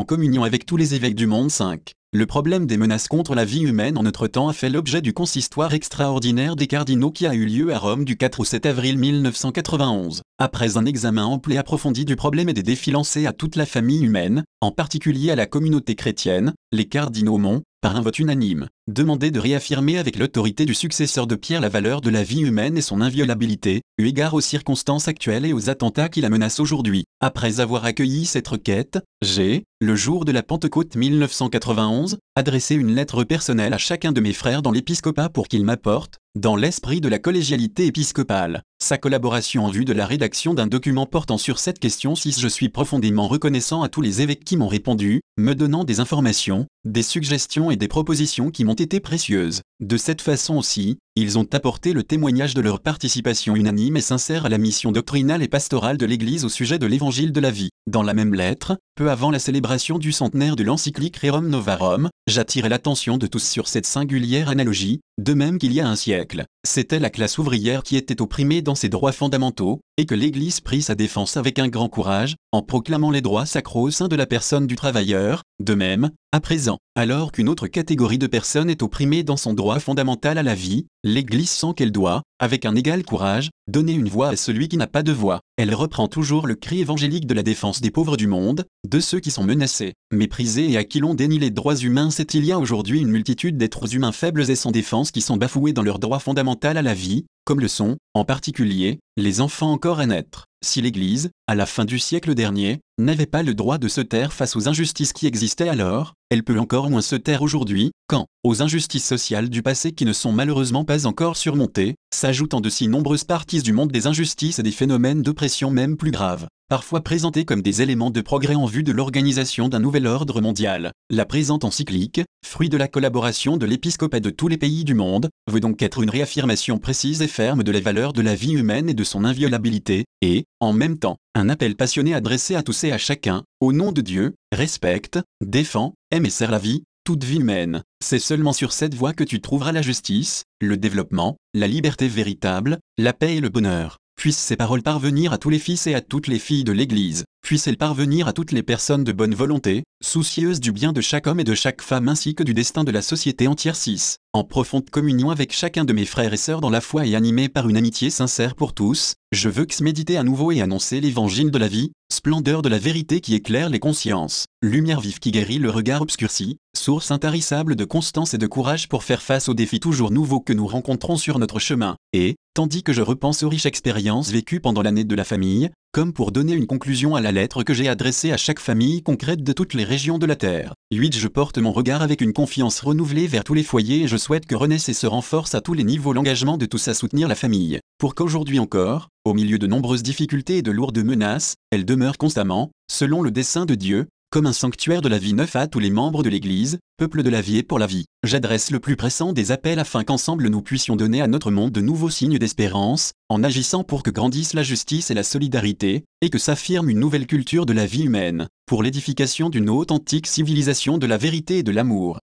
en communion avec tous les évêques du monde 5. Le problème des menaces contre la vie humaine en notre temps a fait l'objet du consistoire extraordinaire des cardinaux qui a eu lieu à Rome du 4 au 7 avril 1991. Après un examen ample et approfondi du problème et des défis lancés à toute la famille humaine, en particulier à la communauté chrétienne, les cardinaux m'ont, par un vote unanime, demandé de réaffirmer avec l'autorité du successeur de Pierre la valeur de la vie humaine et son inviolabilité, eu égard aux circonstances actuelles et aux attentats qui la menacent aujourd'hui. Après avoir accueilli cette requête, j'ai, le jour de la Pentecôte 1991, adressé une lettre personnelle à chacun de mes frères dans l'épiscopat pour qu'il m'apporte, dans l'esprit de la collégialité épiscopale, sa collaboration en vue de la rédaction d'un document portant sur cette question si je suis profondément reconnaissant à tous les évêques qui m'ont répondu, me donnant des informations, des suggestions et des propositions qui m'ont été précieuses. De cette façon aussi, ils ont apporté le témoignage de leur participation unanime et sincère à la mission doctrinale et pastorale de l'Église au sujet de l'Évangile de la vie. Dans la même lettre, peu avant la célébration du centenaire de l'encyclique Rerum Novarum, j'attirais l'attention de tous sur cette singulière analogie, de même qu'il y a un siècle, c'était la classe ouvrière qui était opprimée dans ses droits fondamentaux, que l'Église prit sa défense avec un grand courage, en proclamant les droits sacros sein de la personne du travailleur, de même, à présent, alors qu'une autre catégorie de personnes est opprimée dans son droit fondamental à la vie, l'Église sent qu'elle doit, avec un égal courage, donner une voix à celui qui n'a pas de voix. Elle reprend toujours le cri évangélique de la défense des pauvres du monde, de ceux qui sont menacés, méprisés et à qui l'on dénie les droits humains. C'est il y a aujourd'hui une multitude d'êtres humains faibles et sans défense qui sont bafoués dans leur droit fondamental à la vie, comme le sont, en particulier, les enfants encore à naître. Si l'Église, à la fin du siècle dernier, n'avait pas le droit de se taire face aux injustices qui existaient alors, elle peut encore moins se taire aujourd'hui, quand, aux injustices sociales du passé qui ne sont malheureusement pas encore surmontées, s'ajoutant de si nombreuses parties du monde des injustices et des phénomènes d'oppression même plus graves parfois présentés comme des éléments de progrès en vue de l'organisation d'un nouvel ordre mondial. La présente encyclique, fruit de la collaboration de l'épiscopat de tous les pays du monde, veut donc être une réaffirmation précise et ferme de la valeur de la vie humaine et de son inviolabilité, et, en même temps, un appel passionné adressé à tous et à chacun, au nom de Dieu, respecte, défend, aime et sert la vie, toute vie humaine. C'est seulement sur cette voie que tu trouveras la justice, le développement, la liberté véritable, la paix et le bonheur. Puissent ces paroles parvenir à tous les fils et à toutes les filles de l'Église. Puissent-elles parvenir à toutes les personnes de bonne volonté, soucieuses du bien de chaque homme et de chaque femme ainsi que du destin de la société entière 6. En profonde communion avec chacun de mes frères et sœurs dans la foi et animé par une amitié sincère pour tous, je veux que méditer à nouveau et annoncer l'évangile de la vie, splendeur de la vérité qui éclaire les consciences, lumière vive qui guérit le regard obscurci, source intarissable de constance et de courage pour faire face aux défis toujours nouveaux que nous rencontrons sur notre chemin, et, tandis que je repense aux riches expériences vécues pendant l'année de la famille, comme pour donner une conclusion à la lettre que j'ai adressée à chaque famille concrète de toutes les régions de la Terre. 8. Je porte mon regard avec une confiance renouvelée vers tous les foyers et je souhaite que renaisse et se renforce à tous les niveaux l'engagement de tous à soutenir la famille, pour qu'aujourd'hui encore, au milieu de nombreuses difficultés et de lourdes menaces, elle demeure constamment, selon le dessein de Dieu, comme un sanctuaire de la vie neuf à tous les membres de l'Église, peuple de la vie et pour la vie. J'adresse le plus pressant des appels afin qu'ensemble nous puissions donner à notre monde de nouveaux signes d'espérance, en agissant pour que grandisse la justice et la solidarité, et que s'affirme une nouvelle culture de la vie humaine, pour l'édification d'une authentique civilisation de la vérité et de l'amour.